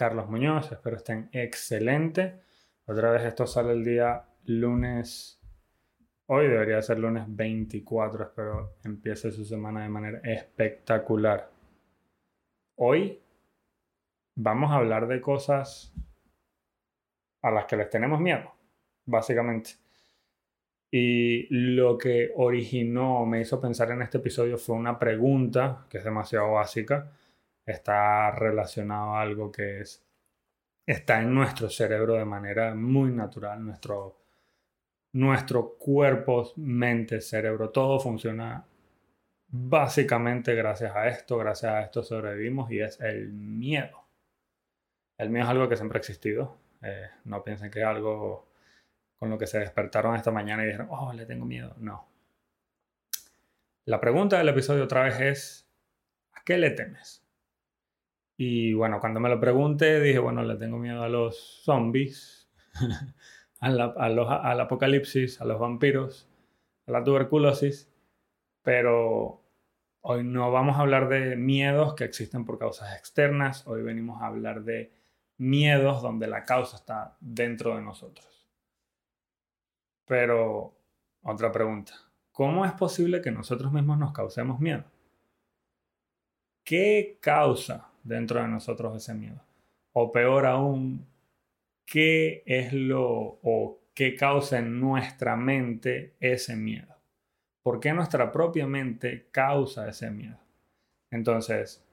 Carlos Muñoz, espero estén excelente. Otra vez esto sale el día lunes, hoy debería ser lunes 24, espero empiece su semana de manera espectacular. Hoy vamos a hablar de cosas a las que les tenemos miedo, básicamente. Y lo que originó, me hizo pensar en este episodio fue una pregunta que es demasiado básica está relacionado a algo que es, está en nuestro cerebro de manera muy natural. Nuestro, nuestro cuerpo, mente, cerebro, todo funciona básicamente gracias a esto, gracias a esto sobrevivimos y es el miedo. El miedo es algo que siempre ha existido. Eh, no piensen que es algo con lo que se despertaron esta mañana y dijeron, oh, le tengo miedo. No. La pregunta del episodio otra vez es, ¿a qué le temes? Y bueno, cuando me lo pregunté, dije, bueno, le tengo miedo a los zombies, a al apocalipsis, a los vampiros, a la tuberculosis, pero hoy no vamos a hablar de miedos que existen por causas externas, hoy venimos a hablar de miedos donde la causa está dentro de nosotros. Pero, otra pregunta, ¿cómo es posible que nosotros mismos nos causemos miedo? ¿Qué causa dentro de nosotros ese miedo. O peor aún, ¿qué es lo o qué causa en nuestra mente ese miedo? ¿Por qué nuestra propia mente causa ese miedo? Entonces,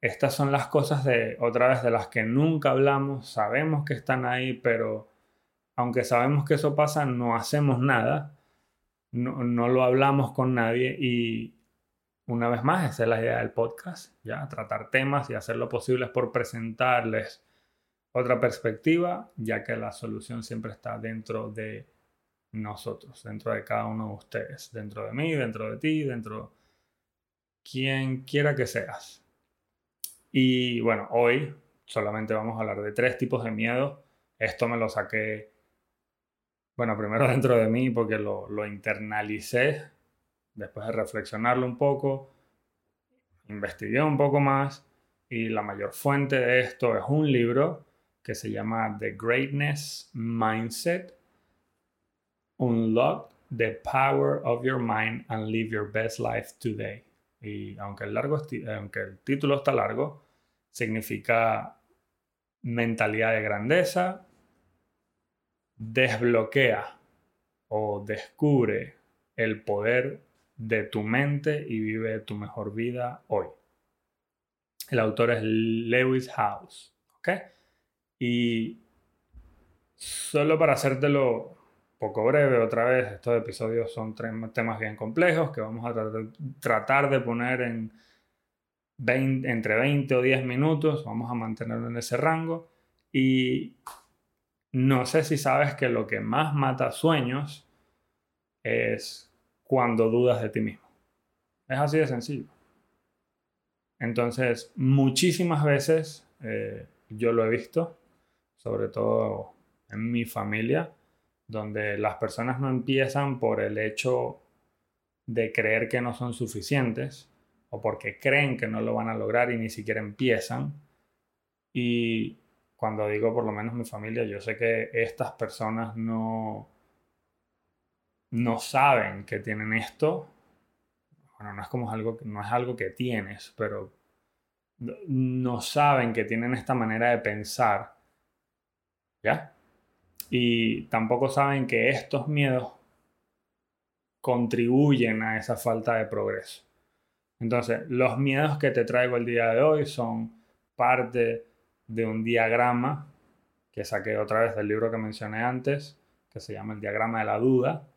estas son las cosas de otra vez de las que nunca hablamos, sabemos que están ahí, pero aunque sabemos que eso pasa, no hacemos nada, no, no lo hablamos con nadie y una vez más, esa es la idea del podcast, ya tratar temas y hacer lo posible por presentarles otra perspectiva, ya que la solución siempre está dentro de nosotros, dentro de cada uno de ustedes, dentro de mí, dentro de ti, dentro de quien quiera que seas. Y bueno, hoy solamente vamos a hablar de tres tipos de miedo. Esto me lo saqué, bueno, primero dentro de mí porque lo, lo internalicé después de reflexionarlo un poco, investigué un poco más y la mayor fuente de esto es un libro que se llama The Greatness Mindset, Unlock the Power of Your Mind and Live Your Best Life Today. Y aunque el, largo, aunque el título está largo, significa mentalidad de grandeza, desbloquea o descubre el poder de tu mente y vive tu mejor vida hoy. El autor es Lewis House. ¿Ok? Y solo para hacértelo poco breve otra vez, estos episodios son temas bien complejos que vamos a tratar de poner en entre 20 o 10 minutos, vamos a mantenerlo en ese rango. Y no sé si sabes que lo que más mata sueños es cuando dudas de ti mismo. Es así de sencillo. Entonces, muchísimas veces eh, yo lo he visto, sobre todo en mi familia, donde las personas no empiezan por el hecho de creer que no son suficientes o porque creen que no lo van a lograr y ni siquiera empiezan. Y cuando digo por lo menos mi familia, yo sé que estas personas no, no saben que tienen esto, bueno, no es como algo, no es algo que tienes, pero no saben que tienen esta manera de pensar, ¿ya? Y tampoco saben que estos miedos contribuyen a esa falta de progreso. Entonces, los miedos que te traigo el día de hoy son parte de un diagrama que saqué otra vez del libro que mencioné antes, que se llama el diagrama de la duda,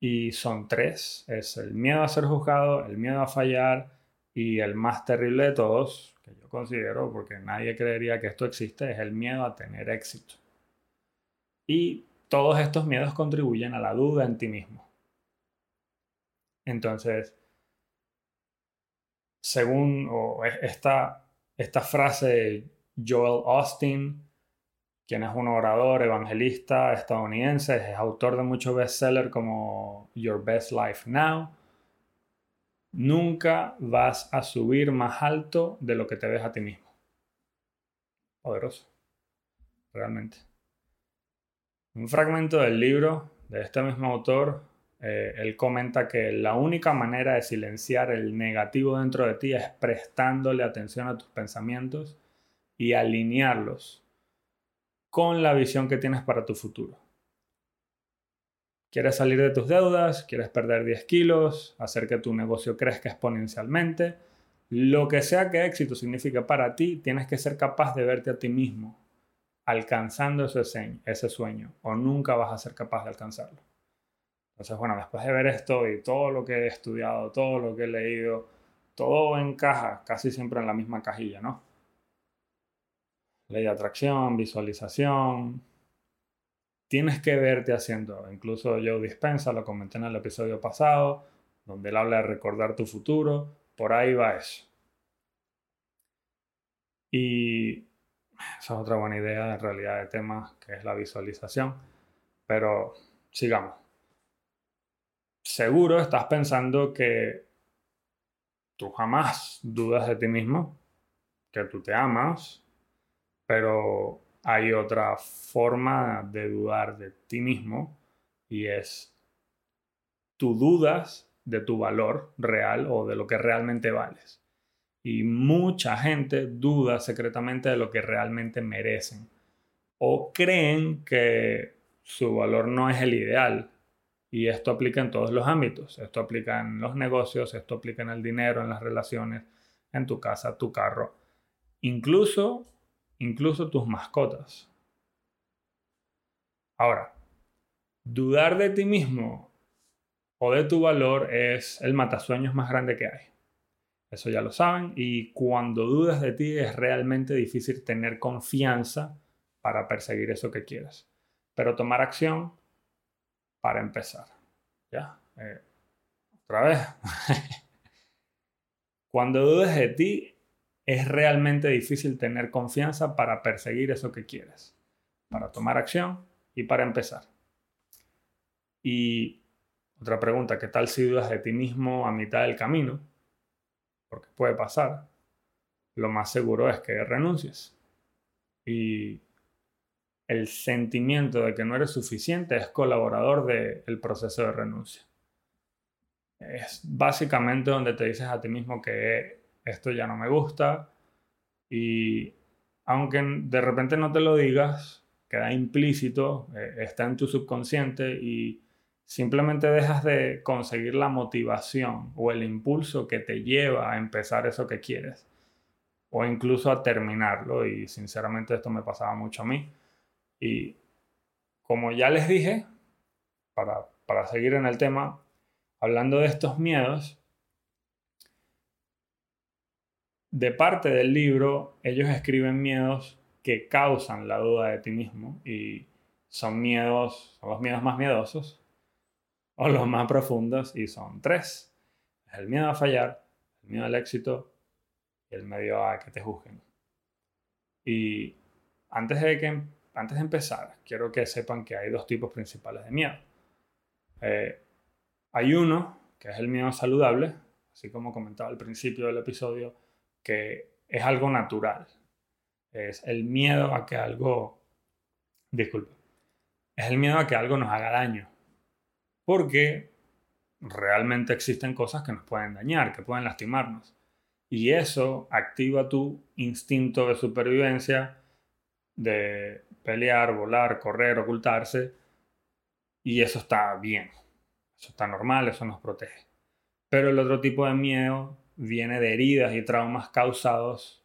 y son tres. Es el miedo a ser juzgado, el miedo a fallar y el más terrible de todos, que yo considero, porque nadie creería que esto existe, es el miedo a tener éxito. Y todos estos miedos contribuyen a la duda en ti mismo. Entonces, según esta, esta frase de Joel Austin, quien es un orador evangelista estadounidense, es autor de muchos bestsellers como Your Best Life Now. Nunca vas a subir más alto de lo que te ves a ti mismo. Poderoso. Realmente. Un fragmento del libro de este mismo autor, eh, él comenta que la única manera de silenciar el negativo dentro de ti es prestándole atención a tus pensamientos y alinearlos con la visión que tienes para tu futuro. ¿Quieres salir de tus deudas? ¿Quieres perder 10 kilos? ¿Hacer que tu negocio crezca exponencialmente? Lo que sea que éxito signifique para ti, tienes que ser capaz de verte a ti mismo alcanzando ese, ese sueño o nunca vas a ser capaz de alcanzarlo. Entonces, bueno, después de ver esto y todo lo que he estudiado, todo lo que he leído, todo encaja casi siempre en la misma cajilla, ¿no? Ley de atracción, visualización. Tienes que verte haciendo. Incluso Joe Dispensa, lo comenté en el episodio pasado, donde él habla de recordar tu futuro. Por ahí va eso. Y esa es otra buena idea en realidad de tema, que es la visualización. Pero sigamos. Seguro estás pensando que tú jamás dudas de ti mismo, que tú te amas, pero hay otra forma de dudar de ti mismo y es tú dudas de tu valor real o de lo que realmente vales y mucha gente duda secretamente de lo que realmente merecen o creen que su valor no es el ideal. Y esto aplica en todos los ámbitos. Esto aplica en los negocios, esto aplica en el dinero, en las relaciones, en tu casa, tu carro, incluso, incluso tus mascotas. Ahora, dudar de ti mismo o de tu valor es el matasueños más grande que hay. Eso ya lo saben. Y cuando dudas de ti es realmente difícil tener confianza para perseguir eso que quieres. Pero tomar acción para empezar. ¿Ya? Eh, otra vez. cuando dudes de ti es realmente difícil tener confianza para perseguir eso que quieres. Para tomar acción y para empezar. Y otra pregunta, ¿qué tal si dudas de ti mismo a mitad del camino? porque puede pasar, lo más seguro es que renuncies. Y el sentimiento de que no eres suficiente es colaborador del proceso de renuncia. Es básicamente donde te dices a ti mismo que esto ya no me gusta. Y aunque de repente no te lo digas, queda implícito, eh, está en tu subconsciente y simplemente dejas de conseguir la motivación o el impulso que te lleva a empezar eso que quieres o incluso a terminarlo. Y sinceramente esto me pasaba mucho a mí. Y como ya les dije para, para seguir en el tema hablando de estos miedos de parte del libro ellos escriben miedos que causan la duda de ti mismo y son miedos son los miedos más miedosos o los más profundos y son tres. el miedo a fallar, el miedo al éxito y el miedo a que te juzguen. Y antes de, que, antes de empezar, quiero que sepan que hay dos tipos principales de miedo. Eh, hay uno, que es el miedo saludable, así como comentaba al principio del episodio, que es algo natural. Es el miedo a que algo, disculpe, es el miedo a que algo nos haga daño, porque realmente existen cosas que nos pueden dañar, que pueden lastimarnos. Y eso activa tu instinto de supervivencia, de pelear, volar, correr, ocultarse. Y eso está bien. Eso está normal, eso nos protege. Pero el otro tipo de miedo viene de heridas y traumas causados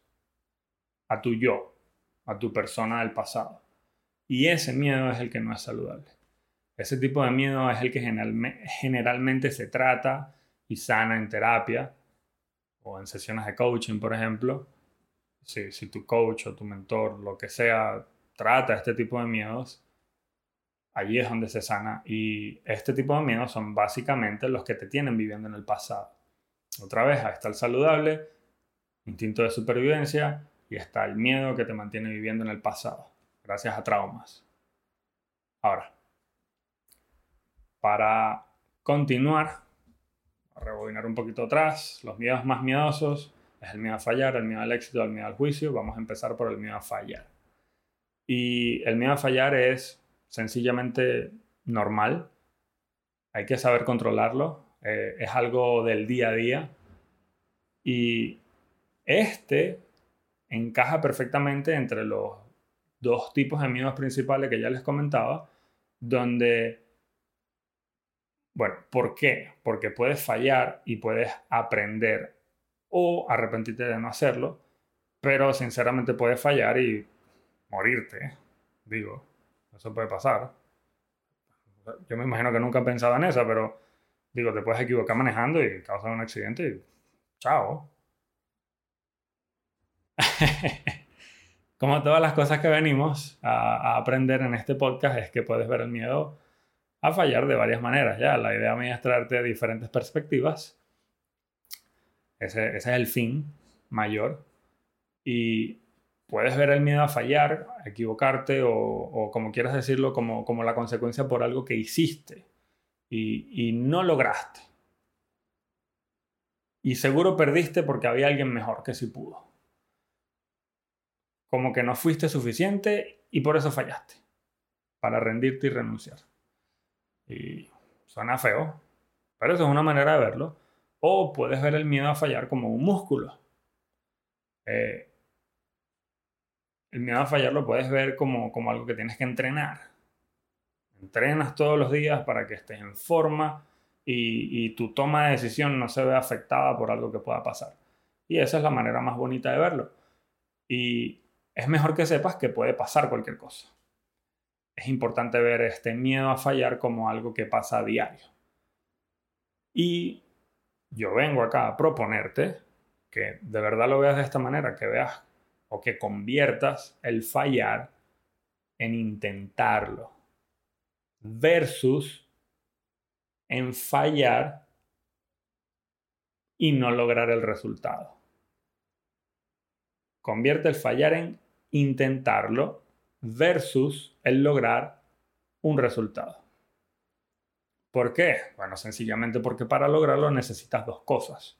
a tu yo, a tu persona del pasado. Y ese miedo es el que no es saludable. Ese tipo de miedo es el que generalmente se trata y sana en terapia o en sesiones de coaching, por ejemplo. Si, tu coach o tu mentor, lo que sea, trata este tipo de miedos, allí es donde se sana. Y este tipo de miedos son básicamente los que te tienen viviendo en el pasado. Otra vez, está el saludable, instinto de supervivencia, y está el miedo que te mantiene viviendo en el pasado, gracias a traumas. Ahora, para continuar, a rebobinar un poquito atrás, los miedos más miedosos Es el miedo a fallar, el miedo al éxito, el miedo al juicio. Vamos a empezar por el miedo a fallar. Y el miedo a fallar es sencillamente normal. Hay que saber controlarlo. Eh, es algo del día a día. Y este encaja perfectamente entre los dos tipos de miedos principales que ya les comentaba, donde, bueno, ¿por qué? Porque puedes fallar y puedes aprender o arrepentirte de no hacerlo, pero sinceramente puedes fallar y morirte, digo, eso puede pasar. Yo me imagino que nunca han pensado en eso, pero digo, te puedes equivocar manejando y causar un accidente y chao. Como todas las cosas que venimos a, aprender en este podcast es que puedes ver el miedo a fallar de varias maneras. Ya, la idea mía es traerte diferentes perspectivas. Ese, es el fin mayor. Y puedes ver el miedo a fallar, a equivocarte o, como quieras decirlo, como, como, la consecuencia por algo que hiciste y, no lograste. Y seguro perdiste porque había alguien mejor que sí pudo como que no fuiste suficiente y por eso fallaste, para rendirte y renunciar. Y suena feo, pero eso es una manera de verlo. O puedes ver el miedo a fallar como un músculo. Eh, el miedo a fallar lo puedes ver como, como algo que tienes que entrenar. Entrenas todos los días para que estés en forma y, tu toma de decisión no se vea afectada por algo que pueda pasar. Y esa es la manera más bonita de verlo. Y es mejor que sepas que puede pasar cualquier cosa. Es importante ver este miedo a fallar como algo que pasa a diario. Y yo vengo acá a proponerte que de verdad lo veas de esta manera, que veas o que conviertas el fallar en intentarlo versus en fallar y no lograr el resultado. Convierte el fallar en intentarlo versus el lograr un resultado. ¿Por qué? Bueno, sencillamente porque para lograrlo necesitas dos cosas.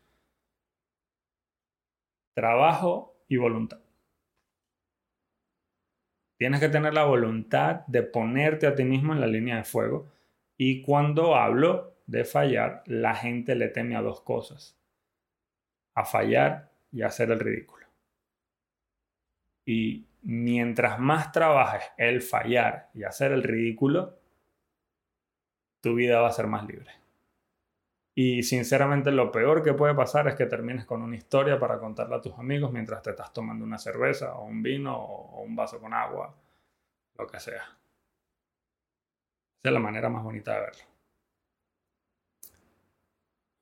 Trabajo y voluntad. Tienes que tener la voluntad de ponerte a ti mismo en la línea de fuego. Y cuando hablo de fallar, la gente le teme a dos cosas. A fallar y a hacer el ridículo. Y mientras más trabajes el fallar y hacer el ridículo, tu vida va a ser más libre. Y sinceramente lo peor que puede pasar es que termines con una historia para contarla a tus amigos mientras te estás tomando una cerveza o un vino o un vaso con agua, lo que sea. Esa es la manera más bonita de verlo.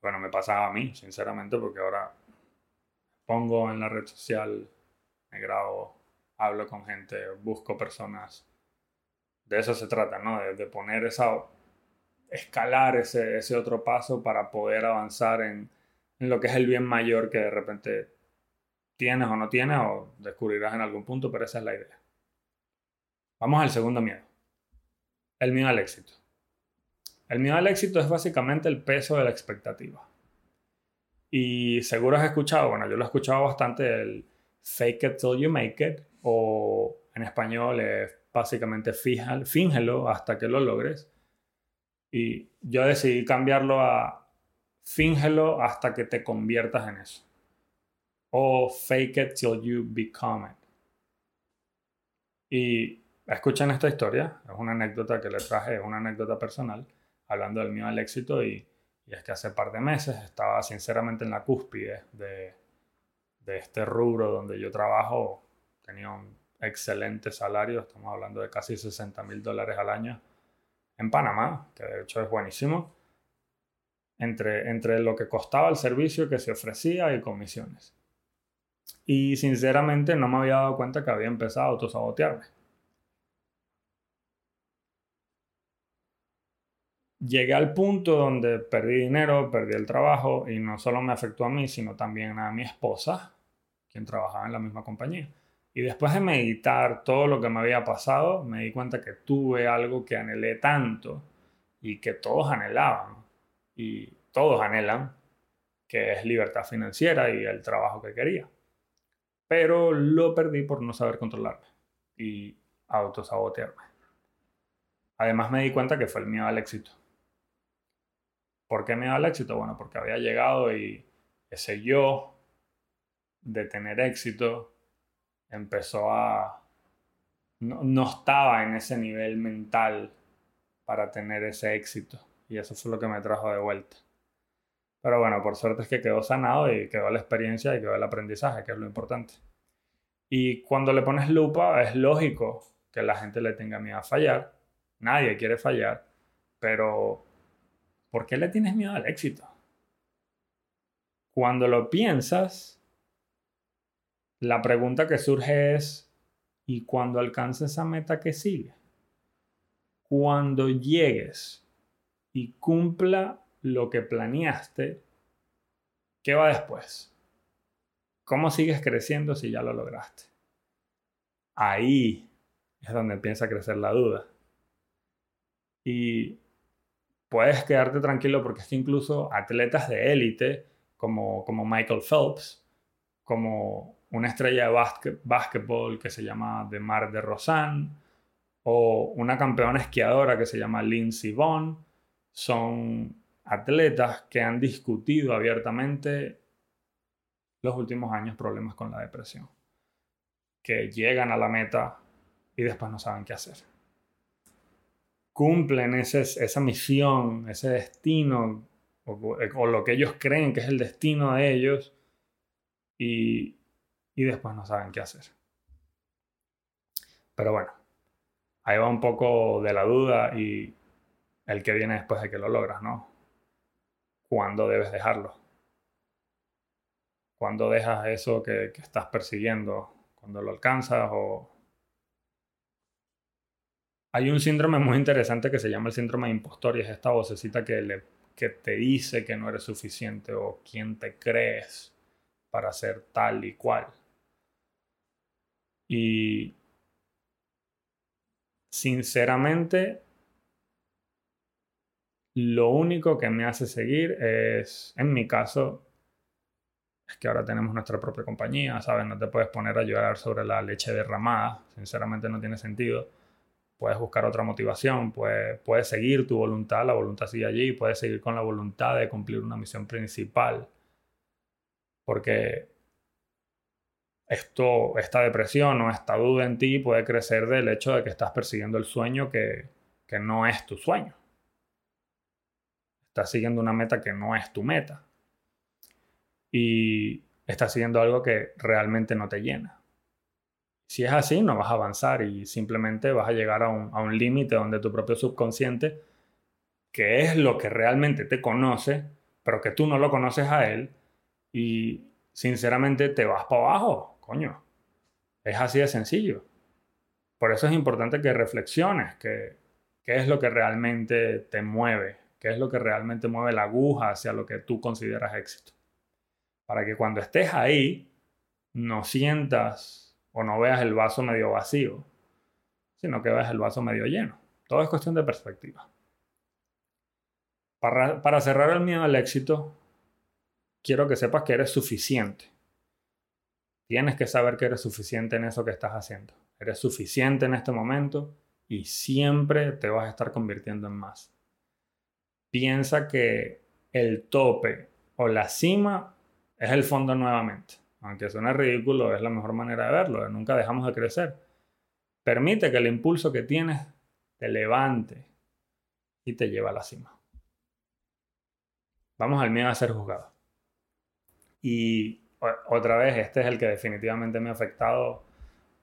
Bueno, me pasaba a mí, sinceramente, porque ahora pongo en la red social me grabo, hablo con gente, busco personas. De eso se trata, ¿no? De, poner esa, escalar ese, ese, otro paso para poder avanzar en, en lo que es el bien mayor que de repente tienes o no tienes o descubrirás en algún punto, pero esa es la idea. Vamos al segundo miedo. El miedo al éxito. El miedo al éxito es básicamente el peso de la expectativa. Y seguro has escuchado, bueno, yo lo he escuchado bastante, el, fake it till you make it, o en español es básicamente fíngelo hasta que lo logres. Y yo decidí cambiarlo a fíngelo hasta que te conviertas en eso. O fake it till you become it. Y escuchen esta historia, es una anécdota que le traje, es una anécdota personal, hablando del mío al éxito y, y es que hace par de meses estaba sinceramente en la cúspide de, de este rubro donde yo trabajo tenía un excelente salario, estamos hablando de casi 60 mil dólares al año en Panamá, que de hecho es buenísimo, entre, entre lo que costaba el servicio que se ofrecía y comisiones. Y sinceramente no me había dado cuenta que había empezado a autosabotearme. Llegué al punto donde perdí dinero, perdí el trabajo y no solo me afectó a mí, sino también a mi esposa, quien trabajaba en la misma compañía. Y después de meditar todo lo que me había pasado, me di cuenta que tuve algo que anhelé tanto y que todos anhelaban y todos anhelan, que es libertad financiera y el trabajo que quería. Pero lo perdí por no saber controlarme y autosabotearme. Además me di cuenta que fue el miedo al éxito. ¿Por qué miedo al éxito? Bueno, porque había llegado y ese yo de tener éxito empezó a... No, estaba en ese nivel mental para tener ese éxito. Y eso fue lo que me trajo de vuelta. Pero bueno, por suerte es que quedó sanado y quedó la experiencia y quedó el aprendizaje, que es lo importante. Y cuando le pones lupa, es lógico que la gente le tenga miedo a fallar. Nadie quiere fallar. Pero, ¿por qué le tienes miedo al éxito? Cuando lo piensas, la pregunta que surge es, ¿y cuando alcances esa meta que sigue? Cuando llegues y cumpla lo que planeaste, ¿qué va después? ¿Cómo sigues creciendo si ya lo lograste? Ahí es donde empieza a crecer la duda. Y puedes quedarte tranquilo porque es que incluso atletas de élite como, como Michael Phelps, como una estrella de básquetbol que se llama Demar de Rosan, o una campeona esquiadora que se llama Lindsey Vonn, son atletas que han discutido abiertamente los últimos años problemas con la depresión, que llegan a la meta y después no saben qué hacer. Cumplen esa misión, ese destino, o, o, lo que ellos creen que es el destino de ellos, y, y después no saben qué hacer. Pero bueno, ahí va un poco de la duda y el que viene después de que lo logras, ¿no? ¿Cuándo debes dejarlo? ¿Cuándo dejas eso que, estás persiguiendo? ¿Cuándo lo alcanzas o hay un síndrome muy interesante que se llama el síndrome de impostor y es esta vocecita que, le, que te dice que no eres suficiente o quién te crees para ser tal y cual. Y sinceramente, lo único que me hace seguir es, en mi caso, es que ahora tenemos nuestra propia compañía, ¿sabes? No te puedes poner a llorar sobre la leche derramada, sinceramente no tiene sentido. Puedes buscar otra motivación, puedes, puedes seguir tu voluntad, la voluntad sigue allí, puedes seguir con la voluntad de cumplir una misión principal. Porque esto, esta depresión o esta duda en ti puede crecer del hecho de que estás persiguiendo el sueño que, que no es tu sueño. Estás siguiendo una meta que no es tu meta. Y estás siguiendo algo que realmente no te llena. Si es así, no vas a avanzar y simplemente vas a llegar a un, a un límite donde tu propio subconsciente, que es lo que realmente te conoce, pero que tú no lo conoces a él, y sinceramente te vas para abajo Coño, es así de sencillo. Por eso es importante que reflexiones, que, qué es lo que realmente te mueve, qué es lo que realmente mueve la aguja hacia lo que tú consideras éxito. Para que cuando estés ahí no sientas o no veas el vaso medio vacío, sino que veas el vaso medio lleno. Todo es cuestión de perspectiva. Para, para cerrar el miedo al éxito, quiero que sepas que eres suficiente. Tienes que saber que eres suficiente en eso que estás haciendo. Eres suficiente en este momento y siempre te vas a estar convirtiendo en más. Piensa que el tope o la cima es el fondo nuevamente. Aunque suene ridículo, es la mejor manera de verlo. Nunca dejamos de crecer. Permite que el impulso que tienes te levante y te lleve a la cima. Vamos al miedo a ser juzgado. Y otra vez, este es el que definitivamente me ha afectado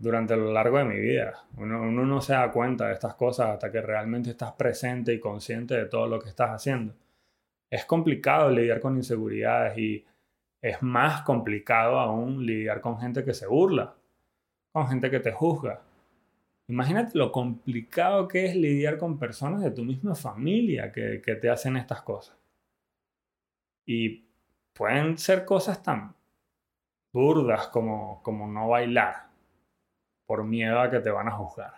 durante lo largo de mi vida. Uno, no se da cuenta de estas cosas hasta que realmente estás presente y consciente de todo lo que estás haciendo. Es complicado lidiar con inseguridades y es más complicado aún lidiar con gente que se burla, con gente que te juzga. Imagínate lo complicado que es lidiar con personas de tu misma familia que, que te hacen estas cosas. Y pueden ser cosas tan burdas como, como no bailar por miedo a que te van a juzgar.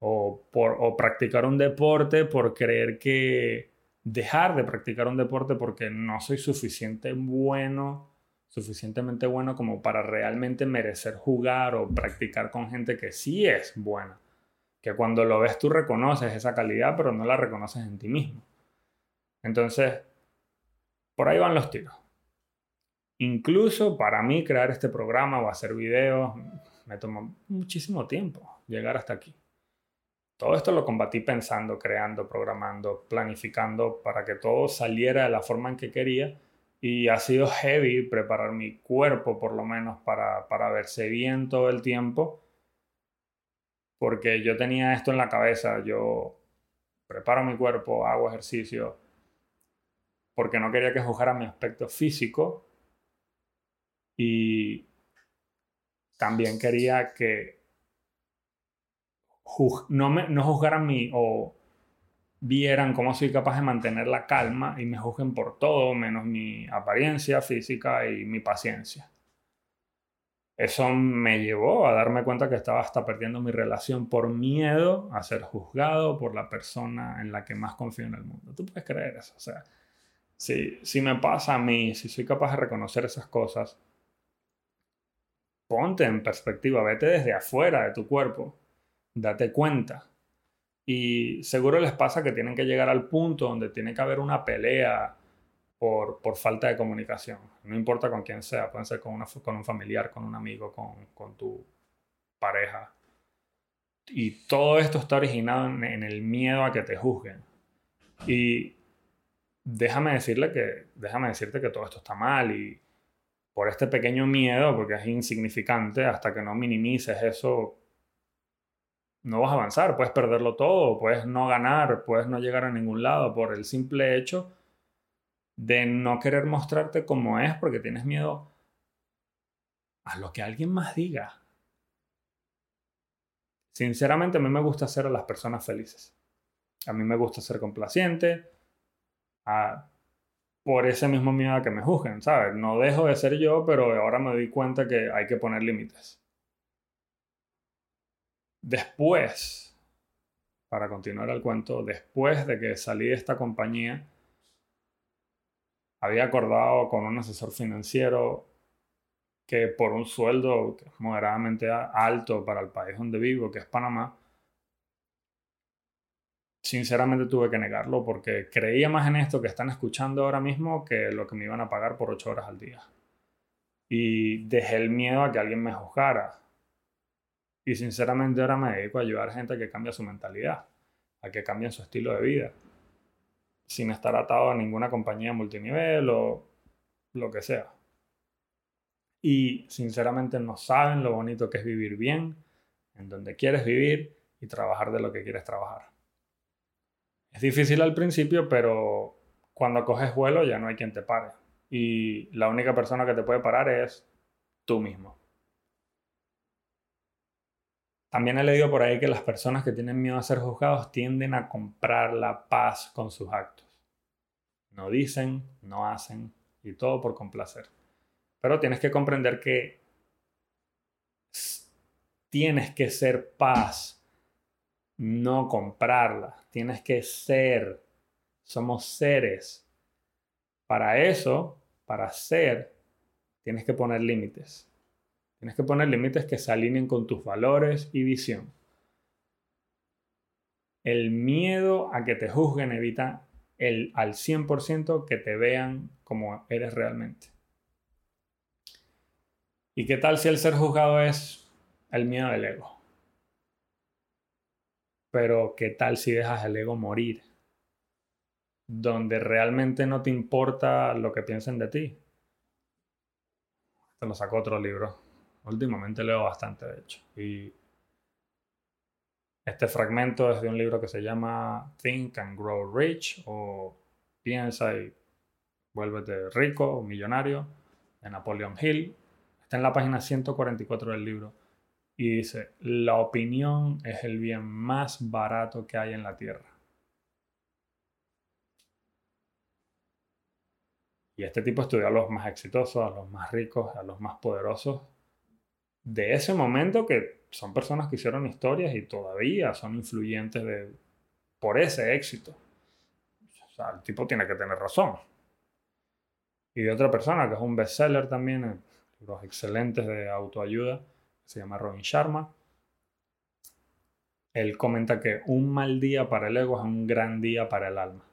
O, por, o practicar un deporte por creer que dejar de practicar un deporte porque no soy suficiente bueno, suficientemente bueno como para realmente merecer jugar o practicar con gente que sí es buena. Que cuando lo ves tú reconoces esa calidad, pero no la reconoces en ti mismo. Entonces, por ahí van los tiros. Incluso para mí crear este programa o hacer videos me tomó muchísimo tiempo llegar hasta aquí. Todo esto lo combatí pensando, creando, programando, planificando para que todo saliera de la forma en que quería. Y ha sido heavy preparar mi cuerpo, por lo menos, para, para verse bien todo el tiempo. Porque yo tenía esto en la cabeza. Yo preparo mi cuerpo, hago ejercicio. Porque no quería que juzgara mi aspecto físico. Y también quería que no, me, no juzgaran mi o vieran cómo soy capaz de mantener la calma y me juzguen por todo menos mi apariencia física y mi paciencia. Eso me llevó a darme cuenta que estaba hasta perdiendo mi relación por miedo a ser juzgado por la persona en la que más confío en el mundo. ¿Tú puedes creer eso? O sea, si, si me pasa a mí, si soy capaz de reconocer esas cosas, ponte en perspectiva, vete desde afuera de tu cuerpo date cuenta. Y seguro les pasa que tienen que llegar al punto donde tiene que haber una pelea por, por falta de comunicación. No importa con quién sea, pueden ser con, una, con un familiar, con un amigo, con, con, tu pareja. Y todo esto está originado en, el miedo a que te juzguen. Y déjame decirle que, déjame decirte que todo esto está mal y por este pequeño miedo, porque es insignificante, hasta que no minimices eso, no vas a avanzar, puedes perderlo todo, puedes no ganar, puedes no llegar a ningún lado por el simple hecho de no querer mostrarte como es porque tienes miedo a lo que alguien más diga. Sinceramente a mí me gusta hacer a las personas felices. A mí me gusta ser complaciente por ese mismo miedo a que me juzguen, ¿sabes? No dejo de ser yo, pero ahora me doy cuenta que hay que poner límites. Después, para continuar el cuento, después de que salí de esta compañía, había acordado con un asesor financiero que por un sueldo moderadamente alto para el país donde vivo, que es Panamá, sinceramente tuve que negarlo porque creía más en esto que están escuchando ahora mismo que lo que me iban a pagar por ocho horas al día. Y dejé el miedo a que alguien me juzgara. Y sinceramente ahora me dedico a ayudar a gente a que cambie su mentalidad, a que cambien su estilo de vida, sin estar atado a ninguna compañía multinivel o lo que sea. Y sinceramente no saben lo bonito que es vivir bien, en donde quieres vivir y trabajar de lo que quieres trabajar. Es difícil al principio, pero cuando coges vuelo ya no hay quien te pare. Y la única persona que te puede parar es tú mismo. También he leído por ahí que las personas que tienen miedo a ser juzgados tienden a comprar la paz con sus actos. No dicen, no hacen y todo por complacer. Pero tienes que comprender que tienes que ser paz, no comprarla. Tienes que ser. Somos seres. Para eso, para ser, tienes que poner límites. Tienes que poner límites que se alineen con tus valores y visión. El miedo a que te juzguen evita el, al 100% que te vean como eres realmente. ¿Y qué tal si el ser juzgado es el miedo del ego? Pero ¿qué tal si dejas el ego morir? Donde realmente no te importa lo que piensen de ti. Te lo saco otro libro. Últimamente leo bastante, de hecho. Y este fragmento es de un libro que se llama Think and Grow Rich o Piensa y vuélvete rico o millonario de Napoleon Hill. Está en la página 144 del libro y dice, la opinión es el bien más barato que hay en la tierra. Y este tipo estudió a los más exitosos, a los más ricos, a los más poderosos de ese momento que son personas que hicieron historias y todavía son influyentes de, por ese éxito. sea, el tipo tiene que tener razón. Y de otra persona, que es un bestseller también, libros excelentes de autoayuda, se llama Robin Sharma. Él comenta que un mal día para el ego es un gran día para el alma.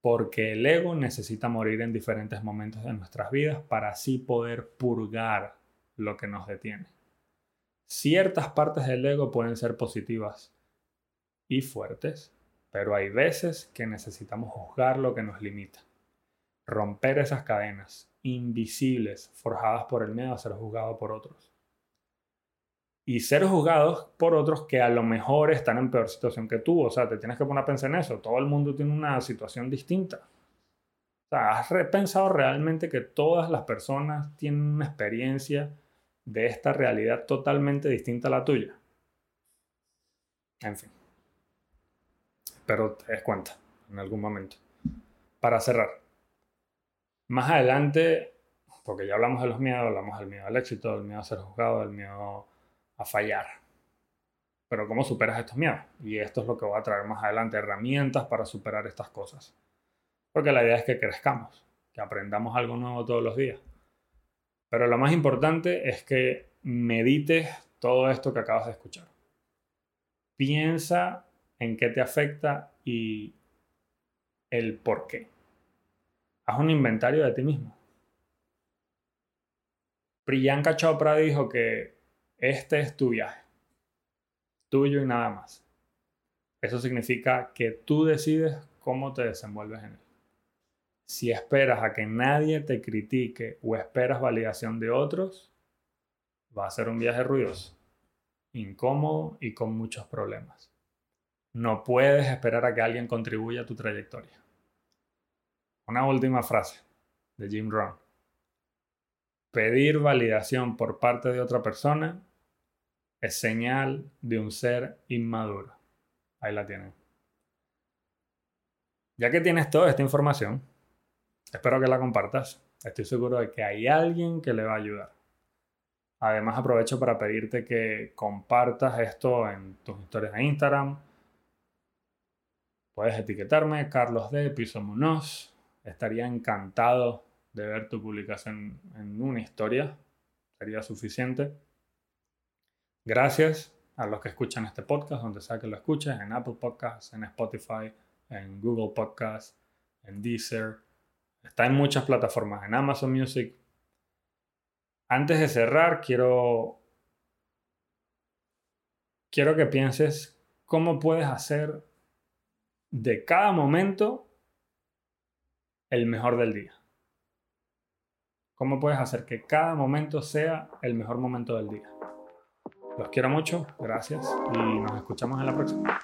Porque el ego necesita morir en diferentes momentos de nuestras vidas para así poder purgar lo que nos detiene. Ciertas partes del ego pueden ser positivas y fuertes, pero hay veces que necesitamos juzgar lo que nos limita. Romper esas cadenas invisibles forjadas por el miedo a ser juzgado por otros y ser juzgados por otros que a lo mejor están en peor situación que tú. O sea, te tienes que poner a pensar en eso. Todo el mundo tiene una situación distinta. O sea, ¿has pensado realmente que todas las personas tienen una experiencia de esta realidad totalmente distinta a la tuya? En fin. Pero te des cuenta en algún momento. Para cerrar. Más adelante, porque ya hablamos de los miedos, hablamos del miedo al éxito, del miedo a ser juzgado, del miedo a fallar. Pero ¿cómo superas estos miedos? Y esto es lo que voy a traer más adelante, herramientas para superar estas cosas. Porque la idea es que crezcamos, que aprendamos algo nuevo todos los días. Pero lo más importante es que medites todo esto que acabas de escuchar. Piensa en qué te afecta y el por qué. Haz un inventario de ti mismo. Priyanka Chopra dijo que este es tu viaje. Tuyo y nada más. Eso significa que tú decides cómo te desenvuelves en él. Si esperas a que nadie te critique o esperas validación de otros, va a ser un viaje ruidoso, incómodo y con muchos problemas. No puedes esperar a que alguien contribuya a tu trayectoria. Una última frase de Jim Rohn. Pedir validación por parte de otra persona es señal de un ser inmaduro. Ahí la tienen. Ya que tienes toda esta información, espero que la compartas. Estoy seguro de que hay alguien que le va a ayudar. Además aprovecho para pedirte que compartas esto en tus historias de Instagram. Puedes etiquetarme, Carlos de Piso Munoz. Estaría encantado de ver tu publicación en una historia. Sería suficiente. Gracias a los que escuchan este podcast, donde sea que lo escuches, en Apple Podcasts, en Spotify, en Google Podcasts, en Deezer. Está en muchas plataformas, en Amazon Music. Antes de cerrar, quiero, quiero que pienses cómo puedes hacer de cada momento el mejor del día. ¿Cómo puedes hacer que cada momento sea el mejor momento del día? Los quiero mucho, gracias y nos escuchamos en la próxima.